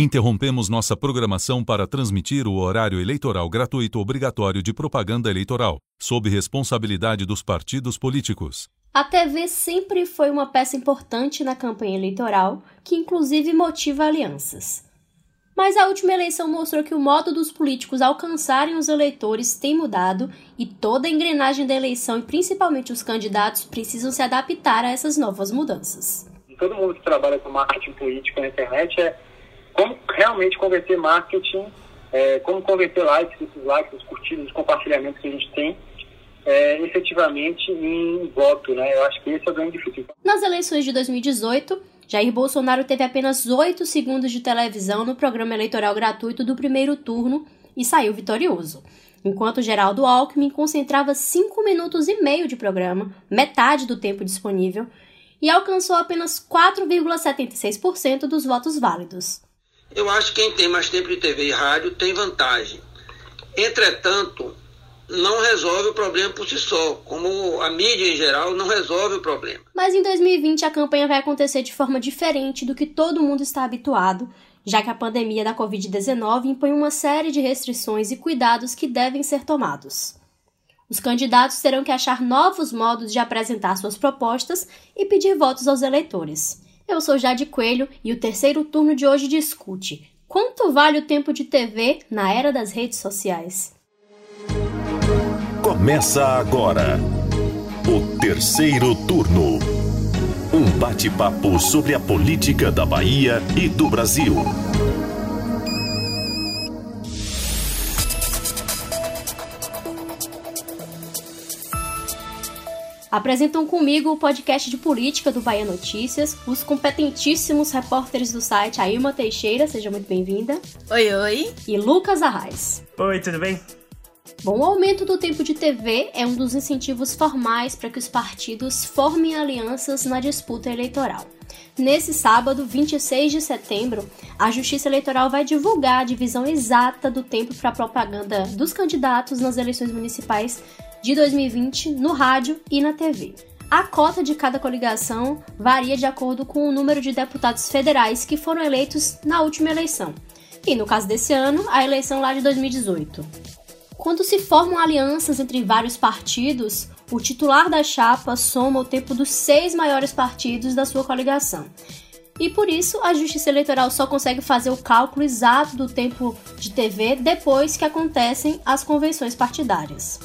Interrompemos nossa programação para transmitir o horário eleitoral gratuito obrigatório de propaganda eleitoral, sob responsabilidade dos partidos políticos. A TV sempre foi uma peça importante na campanha eleitoral, que inclusive motiva alianças. Mas a última eleição mostrou que o modo dos políticos alcançarem os eleitores tem mudado e toda a engrenagem da eleição e principalmente os candidatos precisam se adaptar a essas novas mudanças. Todo mundo que trabalha com marketing político na internet é como realmente converter marketing, é, como converter likes, esses likes, os curtidos, os compartilhamentos que a gente tem, é, efetivamente em voto, né? Eu acho que esse é o grande difícil. Nas eleições de 2018, Jair Bolsonaro teve apenas 8 segundos de televisão no programa eleitoral gratuito do primeiro turno e saiu vitorioso. Enquanto Geraldo Alckmin concentrava 5 minutos e meio de programa, metade do tempo disponível, e alcançou apenas 4,76% dos votos válidos. Eu acho que quem tem mais tempo de TV e rádio tem vantagem. Entretanto, não resolve o problema por si só, como a mídia em geral não resolve o problema. Mas em 2020 a campanha vai acontecer de forma diferente do que todo mundo está habituado, já que a pandemia da Covid-19 impõe uma série de restrições e cuidados que devem ser tomados. Os candidatos terão que achar novos modos de apresentar suas propostas e pedir votos aos eleitores. Eu sou Jade Coelho e o terceiro turno de hoje discute quanto vale o tempo de TV na era das redes sociais. Começa agora o terceiro turno. Um bate-papo sobre a política da Bahia e do Brasil. Apresentam comigo o podcast de política do Bahia Notícias, os competentíssimos repórteres do site Ailma Teixeira, seja muito bem-vinda. Oi, oi. E Lucas Arraes. Oi, tudo bem? Bom, o aumento do tempo de TV é um dos incentivos formais para que os partidos formem alianças na disputa eleitoral. Nesse sábado, 26 de setembro, a Justiça Eleitoral vai divulgar a divisão exata do tempo para propaganda dos candidatos nas eleições municipais de 2020 no rádio e na TV. A cota de cada coligação varia de acordo com o número de deputados federais que foram eleitos na última eleição, e no caso desse ano, a eleição lá de 2018. Quando se formam alianças entre vários partidos, o titular da chapa soma o tempo dos seis maiores partidos da sua coligação. E por isso, a Justiça Eleitoral só consegue fazer o cálculo exato do tempo de TV depois que acontecem as convenções partidárias.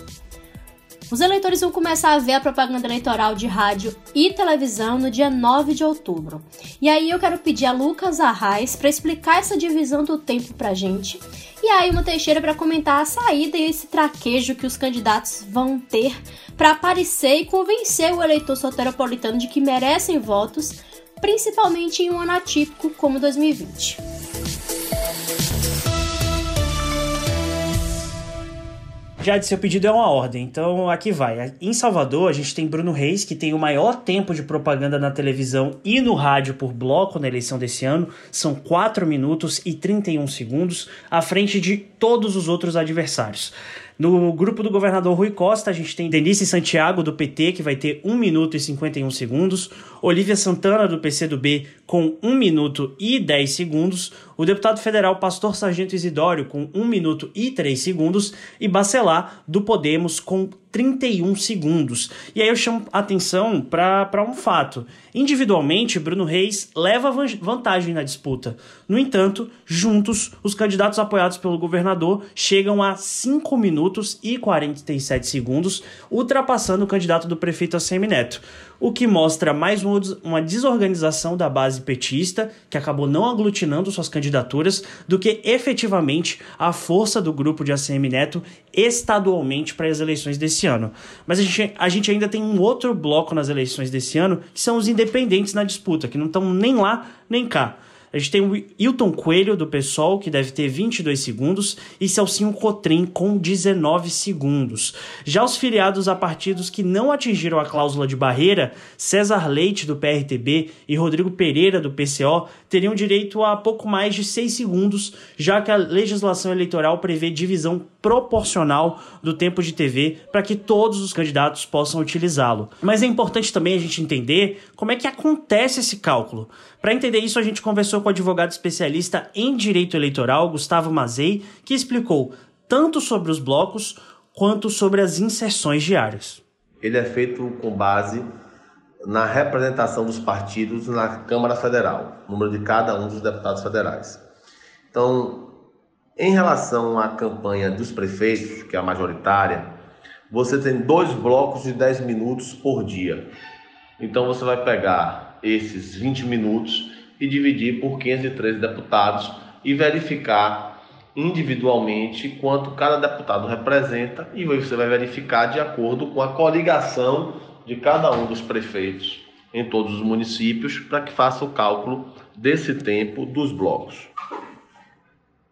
Os eleitores vão começar a ver a propaganda eleitoral de rádio e televisão no dia 9 de outubro. E aí eu quero pedir a Lucas Arraes para explicar essa divisão do tempo pra gente. E aí uma Teixeira para comentar a saída e esse traquejo que os candidatos vão ter para aparecer e convencer o eleitor soteropolitano de que merecem votos, principalmente em um ano atípico como 2020. Já de seu pedido é uma ordem, então aqui vai. Em Salvador, a gente tem Bruno Reis, que tem o maior tempo de propaganda na televisão e no rádio por bloco na eleição desse ano. São 4 minutos e 31 segundos, à frente de todos os outros adversários. No grupo do governador Rui Costa, a gente tem Denise Santiago, do PT, que vai ter 1 minuto e 51 segundos, Olivia Santana, do PCdoB, com 1 minuto e 10 segundos, o deputado federal Pastor Sargento Isidório, com 1 minuto e 3 segundos, e Bacelar, do Podemos, com 31 segundos. E aí eu chamo atenção para um fato. Individualmente, Bruno Reis leva vantagem na disputa. No entanto, juntos, os candidatos apoiados pelo governador chegam a 5 minutos e 47 segundos, ultrapassando o candidato do prefeito ACM Neto o que mostra mais uma desorganização da base petista, que acabou não aglutinando suas candidaturas, do que efetivamente a força do grupo de ACM Neto estadualmente para as eleições desse ano. Mas a gente, a gente ainda tem um outro bloco nas eleições desse ano, que são os independentes na disputa, que não estão nem lá nem cá. A gente tem o Hilton Coelho, do PSOL, que deve ter 22 segundos, e Celcinho Cotrim, com 19 segundos. Já os filiados a partidos que não atingiram a cláusula de barreira, César Leite, do PRTB, e Rodrigo Pereira, do PCO, teriam direito a pouco mais de seis segundos, já que a legislação eleitoral prevê divisão proporcional do tempo de TV para que todos os candidatos possam utilizá-lo. Mas é importante também a gente entender como é que acontece esse cálculo. Para entender isso, a gente conversou com o advogado especialista em direito eleitoral, Gustavo Mazei, que explicou tanto sobre os blocos quanto sobre as inserções diárias. Ele é feito com base na representação dos partidos na Câmara Federal, número de cada um dos deputados federais. Então, em relação à campanha dos prefeitos, que é a majoritária, você tem dois blocos de 10 minutos por dia. Então, você vai pegar esses 20 minutos e dividir por 513 deputados e verificar individualmente quanto cada deputado representa e você vai verificar de acordo com a coligação de cada um dos prefeitos em todos os municípios para que faça o cálculo desse tempo dos blocos.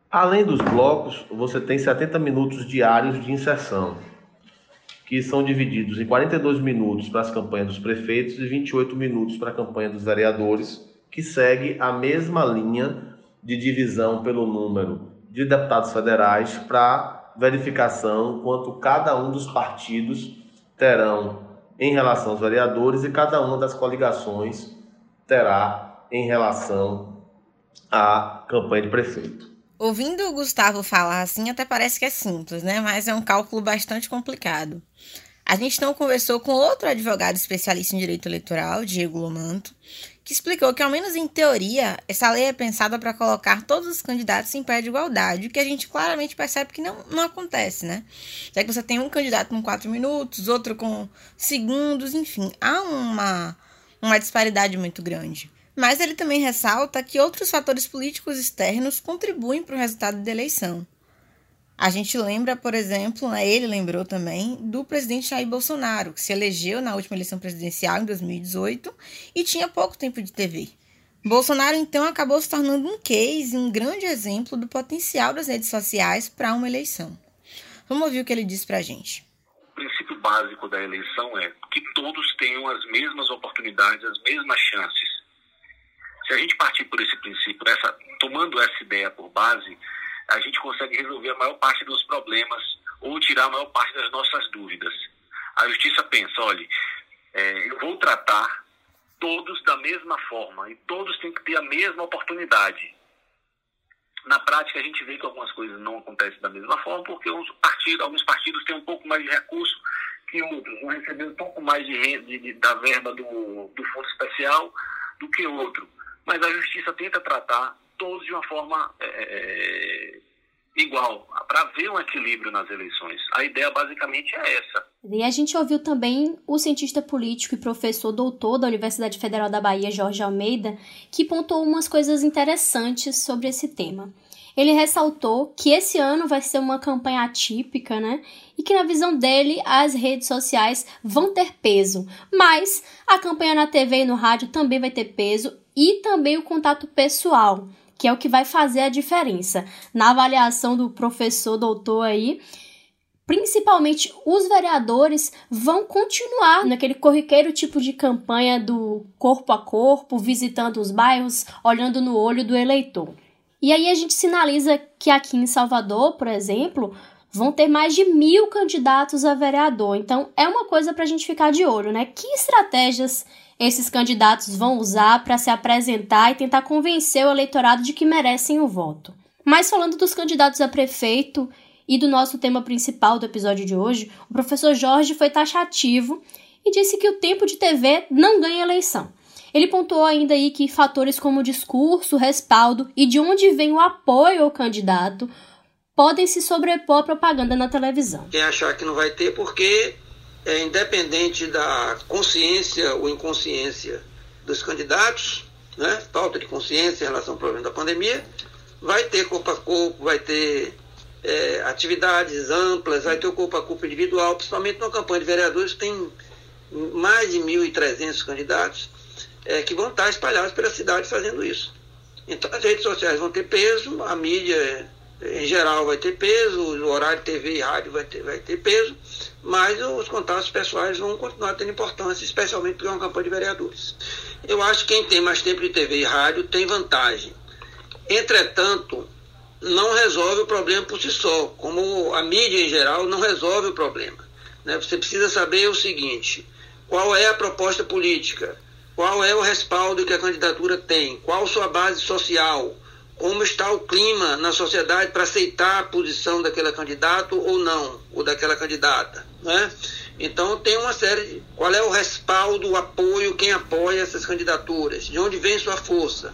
Além dos blocos, você tem 70 minutos diários de inserção, que são divididos em 42 minutos para as campanhas dos prefeitos e 28 minutos para a campanha dos vereadores, que segue a mesma linha de divisão pelo número de deputados federais para verificação quanto cada um dos partidos terão em relação aos vereadores e cada uma das coligações terá em relação à campanha de prefeito. Ouvindo o Gustavo falar assim, até parece que é simples, né? Mas é um cálculo bastante complicado. A gente então conversou com outro advogado especialista em direito eleitoral, Diego Lomanto, que explicou que, ao menos em teoria, essa lei é pensada para colocar todos os candidatos em pé de igualdade, o que a gente claramente percebe que não, não acontece, né? Já que você tem um candidato com quatro minutos, outro com segundos, enfim, há uma, uma disparidade muito grande. Mas ele também ressalta que outros fatores políticos externos contribuem para o resultado da eleição. A gente lembra, por exemplo, né, ele lembrou também do presidente Jair Bolsonaro, que se elegeu na última eleição presidencial em 2018 e tinha pouco tempo de TV. Bolsonaro então acabou se tornando um case, um grande exemplo do potencial das redes sociais para uma eleição. Vamos ouvir o que ele disse para a gente. O princípio básico da eleição é que todos tenham as mesmas oportunidades, as mesmas chances. Se a gente partir por esse princípio, essa, tomando essa ideia por base, a gente consegue resolver a maior parte dos problemas ou tirar a maior parte das nossas dúvidas. A justiça pensa, olha, é, eu vou tratar todos da mesma forma e todos têm que ter a mesma oportunidade. Na prática, a gente vê que algumas coisas não acontecem da mesma forma porque partidos, alguns partidos têm um pouco mais de recurso que outros, vão receber um pouco mais de, renda, de, da verba do, do fundo especial do que outro. Mas a justiça tenta tratar todos de uma forma é, é igual, para ver um equilíbrio nas eleições. A ideia basicamente é essa. E a gente ouviu também o cientista político e professor doutor da Universidade Federal da Bahia, Jorge Almeida, que pontuou umas coisas interessantes sobre esse tema. Ele ressaltou que esse ano vai ser uma campanha atípica, né? E que na visão dele as redes sociais vão ter peso, mas a campanha na TV e no rádio também vai ter peso e também o contato pessoal que é o que vai fazer a diferença. Na avaliação do professor doutor aí, principalmente os vereadores vão continuar naquele corriqueiro tipo de campanha do corpo a corpo, visitando os bairros, olhando no olho do eleitor. E aí a gente sinaliza que aqui em Salvador, por exemplo, vão ter mais de mil candidatos a vereador. Então é uma coisa para a gente ficar de olho, né? Que estratégias esses candidatos vão usar para se apresentar e tentar convencer o eleitorado de que merecem o voto. Mas falando dos candidatos a prefeito e do nosso tema principal do episódio de hoje, o professor Jorge foi taxativo e disse que o tempo de TV não ganha eleição. Ele pontuou ainda aí que fatores como discurso, respaldo e de onde vem o apoio ao candidato podem se sobrepor à propaganda na televisão. Quem achar que não vai ter, porque é, independente da consciência ou inconsciência dos candidatos, né, falta de consciência em relação ao problema da pandemia, vai ter corpo a corpo, vai ter é, atividades amplas, vai ter o corpo a corpo individual, principalmente numa campanha de vereadores tem mais de 1.300 candidatos é, que vão estar espalhados pela cidade fazendo isso. Então as redes sociais vão ter peso, a mídia em geral vai ter peso, o horário TV e rádio vai ter, vai ter peso, mas os contatos pessoais vão continuar tendo importância, especialmente porque é uma campanha de vereadores. eu acho que quem tem mais tempo de TV e rádio tem vantagem. Entretanto, não resolve o problema por si só, como a mídia em geral não resolve o problema. Né? Você precisa saber o seguinte: qual é a proposta política, qual é o respaldo que a candidatura tem, qual sua base social, como está o clima na sociedade para aceitar a posição daquele candidato ou não, ou daquela candidata. Né? Então tem uma série de qual é o respaldo, o apoio, quem apoia essas candidaturas, de onde vem sua força.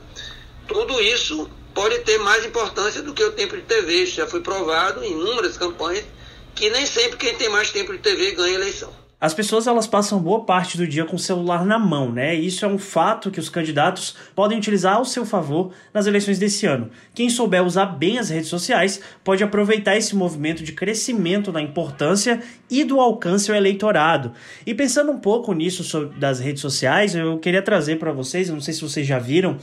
Tudo isso pode ter mais importância do que o tempo de TV. Isso já foi provado em inúmeras campanhas que nem sempre quem tem mais tempo de TV ganha eleição. As pessoas elas passam boa parte do dia com o celular na mão, né? Isso é um fato que os candidatos podem utilizar ao seu favor nas eleições desse ano. Quem souber usar bem as redes sociais pode aproveitar esse movimento de crescimento da importância e do alcance ao eleitorado. E pensando um pouco nisso sobre, das redes sociais, eu queria trazer para vocês, não sei se vocês já viram,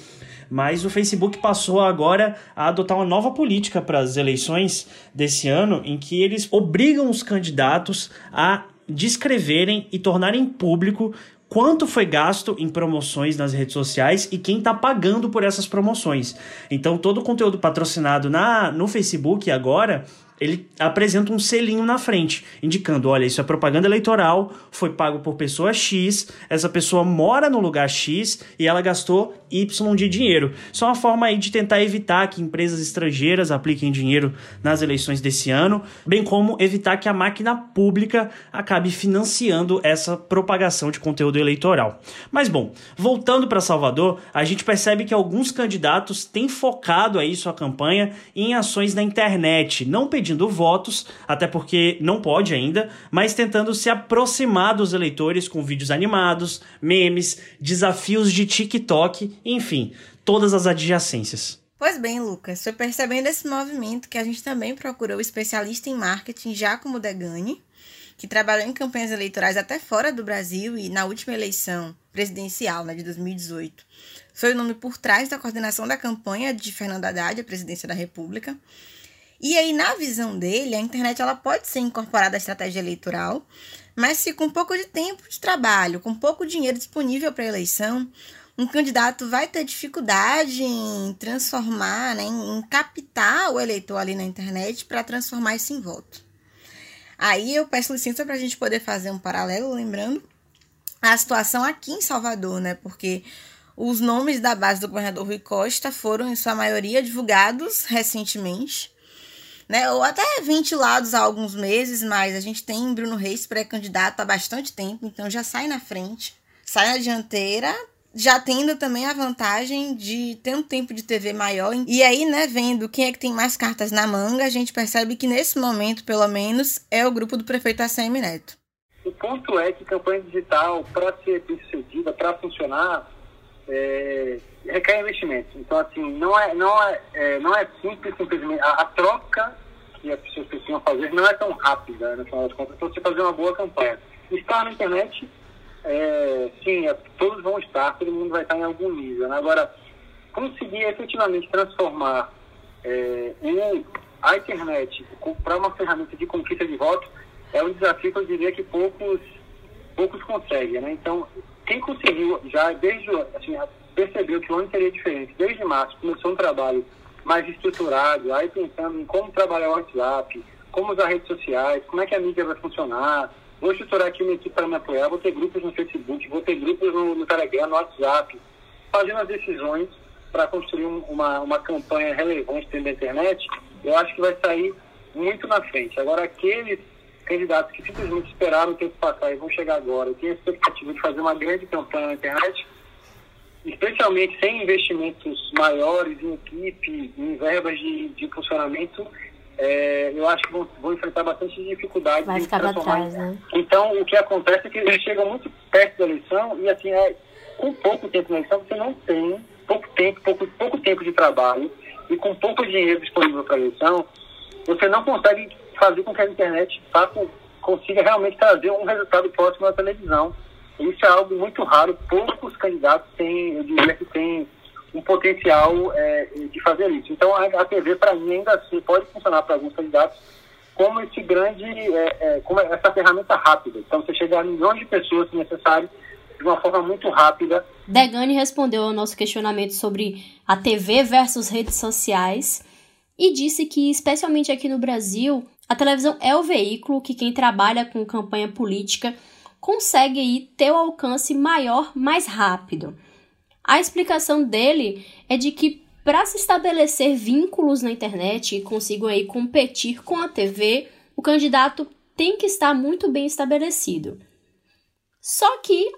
mas o Facebook passou agora a adotar uma nova política para as eleições desse ano, em que eles obrigam os candidatos a descreverem e tornarem público quanto foi gasto em promoções nas redes sociais e quem está pagando por essas promoções. Então, todo o conteúdo patrocinado na, no Facebook agora ele apresenta um selinho na frente, indicando: olha, isso é propaganda eleitoral, foi pago por pessoa X, essa pessoa mora no lugar X e ela gastou Y de dinheiro. Isso é uma forma aí de tentar evitar que empresas estrangeiras apliquem dinheiro nas eleições desse ano, bem como evitar que a máquina pública acabe financiando essa propagação de conteúdo eleitoral. Mas bom, voltando para Salvador, a gente percebe que alguns candidatos têm focado aí sua campanha em ações na internet, não pedindo pedindo votos, até porque não pode ainda, mas tentando se aproximar dos eleitores com vídeos animados, memes, desafios de TikTok, enfim, todas as adjacências. Pois bem, Lucas, foi percebendo esse movimento que a gente também procurou o especialista em marketing Giacomo Degani, que trabalhou em campanhas eleitorais até fora do Brasil e na última eleição presidencial, né, de 2018. Foi o nome por trás da coordenação da campanha de Fernando Haddad à presidência da República. E aí, na visão dele, a internet ela pode ser incorporada à estratégia eleitoral, mas se com pouco de tempo de trabalho, com pouco dinheiro disponível para a eleição, um candidato vai ter dificuldade em transformar, né, em captar o eleitor ali na internet para transformar isso em voto. Aí eu peço licença para a gente poder fazer um paralelo, lembrando a situação aqui em Salvador, né? Porque os nomes da base do governador Rui Costa foram, em sua maioria, divulgados recentemente né? Ou até ventilados há alguns meses, mas a gente tem Bruno Reis pré-candidato há bastante tempo, então já sai na frente, sai na dianteira, já tendo também a vantagem de ter um tempo de TV maior. E aí, né, vendo quem é que tem mais cartas na manga, a gente percebe que nesse momento, pelo menos, é o grupo do prefeito ACM Neto. O ponto é que campanha digital, para ser bem sucedida, para funcionar, é, requer investimento. Então, assim, não é, não é, é não é simples, simplesmente. A, a, troca que as pessoas precisam fazer não é tão rápida, né, no final das contas, para você fazer uma boa campanha. Estar na internet, é, sim, é, todos vão estar, todo mundo vai estar em algum nível. Né? Agora, conseguir efetivamente transformar é, em, a internet para uma ferramenta de conquista de votos é um desafio que eu diria que poucos, poucos conseguem. Né? Então, quem conseguiu já desde assim, percebeu que o ano seria diferente, desde março começou um trabalho mais estruturado, aí pensando em como trabalhar o WhatsApp, como usar redes sociais, como é que a mídia vai funcionar. Vou estruturar aqui uma equipe para me apoiar, vou ter grupos no Facebook, vou ter grupos no, no Telegram, no WhatsApp, fazendo as decisões para construir um, uma, uma campanha relevante dentro da internet, eu acho que vai sair muito na frente. Agora, aqueles candidatos que simplesmente esperaram o tempo passar e vão chegar agora, e têm a expectativa de fazer uma grande campanha na internet, especialmente sem investimentos maiores em equipe, em verbas de, de funcionamento, é, eu acho que vão, vão enfrentar bastante dificuldade. Vai ficar atrás, né? Então, o que acontece é que eles chegam muito perto da eleição e, assim, é, com pouco tempo na eleição, você não tem pouco tempo, pouco, pouco tempo de trabalho e com pouco dinheiro disponível para a eleição, você não consegue fazer com que a internet faça, consiga realmente trazer um resultado próximo à televisão. Isso é algo muito raro, poucos candidatos têm, eu diria que têm um potencial é, de fazer isso. Então, a, a TV, para mim, ainda assim, pode funcionar para alguns candidatos como esse grande, é, é, como essa ferramenta rápida. Então, você chegar a milhões de pessoas se necessário, de uma forma muito rápida. Degani respondeu ao nosso questionamento sobre a TV versus redes sociais e disse que, especialmente aqui no Brasil, a televisão é o veículo que quem trabalha com campanha política consegue aí ter o alcance maior mais rápido. A explicação dele é de que para se estabelecer vínculos na internet e consigam aí competir com a TV, o candidato tem que estar muito bem estabelecido. Só que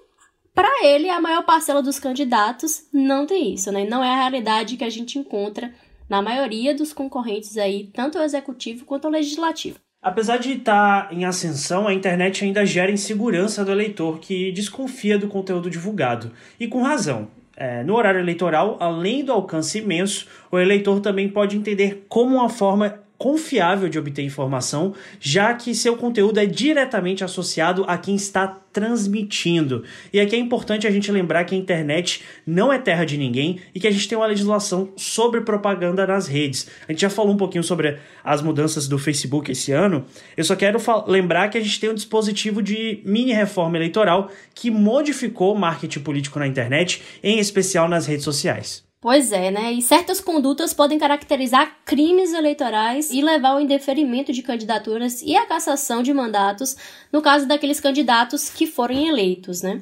para ele a maior parcela dos candidatos não tem isso, né? Não é a realidade que a gente encontra na maioria dos concorrentes aí, tanto o executivo quanto o legislativo. Apesar de estar em ascensão, a internet ainda gera insegurança do eleitor que desconfia do conteúdo divulgado. E com razão. É, no horário eleitoral, além do alcance imenso, o eleitor também pode entender como uma forma confiável de obter informação, já que seu conteúdo é diretamente associado a quem está transmitindo. E aqui é importante a gente lembrar que a internet não é terra de ninguém e que a gente tem uma legislação sobre propaganda nas redes. A gente já falou um pouquinho sobre as mudanças do Facebook esse ano. Eu só quero lembrar que a gente tem um dispositivo de mini reforma eleitoral que modificou o marketing político na internet, em especial nas redes sociais. Pois é, né? E certas condutas podem caracterizar crimes eleitorais e levar ao indeferimento de candidaturas e à cassação de mandatos no caso daqueles candidatos que forem eleitos, né?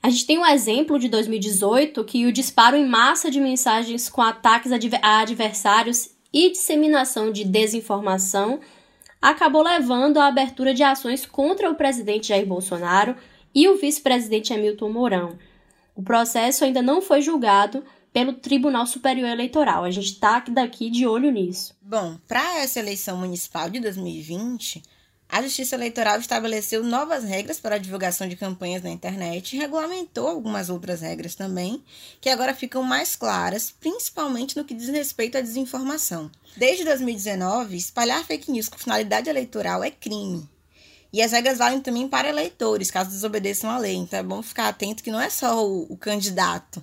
A gente tem um exemplo de 2018 que o disparo em massa de mensagens com ataques a adversários e disseminação de desinformação acabou levando à abertura de ações contra o presidente Jair Bolsonaro e o vice-presidente Hamilton Mourão. O processo ainda não foi julgado, pelo Tribunal Superior Eleitoral. A gente está daqui de olho nisso. Bom, para essa eleição municipal de 2020, a Justiça Eleitoral estabeleceu novas regras para a divulgação de campanhas na internet e regulamentou algumas outras regras também, que agora ficam mais claras, principalmente no que diz respeito à desinformação. Desde 2019, espalhar fake news com finalidade eleitoral é crime. E as regras valem também para eleitores, caso desobedeçam a lei. Então é bom ficar atento que não é só o, o candidato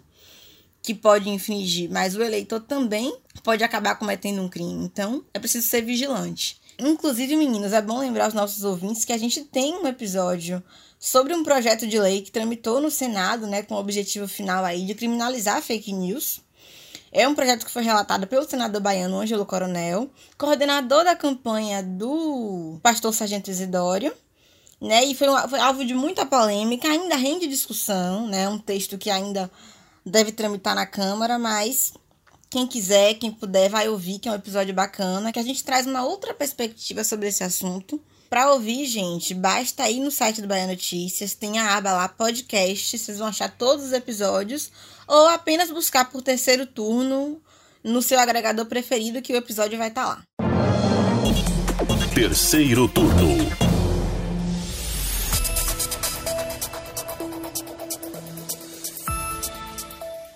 que pode infringir, mas o eleitor também pode acabar cometendo um crime. Então, é preciso ser vigilante. Inclusive, meninos, é bom lembrar aos nossos ouvintes que a gente tem um episódio sobre um projeto de lei que tramitou no Senado, né, com o objetivo final aí de criminalizar fake news. É um projeto que foi relatado pelo senador baiano Ângelo Coronel, coordenador da campanha do pastor Sargento Isidório, né? E foi, um, foi alvo de muita polêmica, ainda rende discussão, né? Um texto que ainda deve tramitar na Câmara, mas quem quiser, quem puder, vai ouvir, que é um episódio bacana, que a gente traz uma outra perspectiva sobre esse assunto. Para ouvir, gente, basta ir no site do Bahia Notícias, tem a aba lá, podcast, vocês vão achar todos os episódios, ou apenas buscar por terceiro turno no seu agregador preferido, que o episódio vai estar tá lá. Terceiro turno.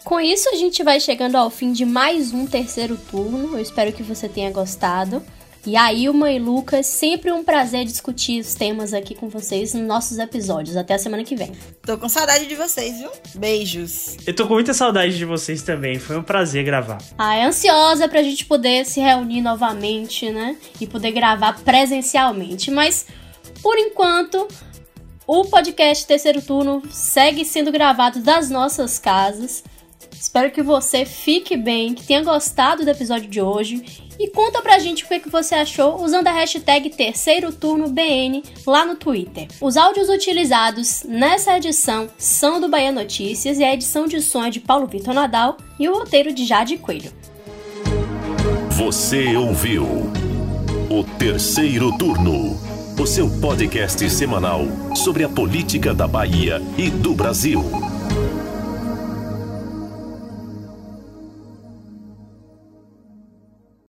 Com isso, a gente vai chegando ao fim de mais um terceiro turno. Eu espero que você tenha gostado. E aí, Ilma e Lucas, sempre um prazer discutir os temas aqui com vocês nos nossos episódios. Até a semana que vem. Tô com saudade de vocês, viu? Beijos. Eu tô com muita saudade de vocês também. Foi um prazer gravar. Ah, é ansiosa pra gente poder se reunir novamente, né? E poder gravar presencialmente. Mas, por enquanto, o podcast Terceiro Turno segue sendo gravado das nossas casas. Espero que você fique bem, que tenha gostado do episódio de hoje e conta pra gente o que você achou usando a hashtag Terceiro Turno BN lá no Twitter. Os áudios utilizados nessa edição são do Bahia Notícias e a edição de som é de Paulo Vitor Nadal e o roteiro de Jade Coelho. Você ouviu o Terceiro Turno, o seu podcast semanal sobre a política da Bahia e do Brasil.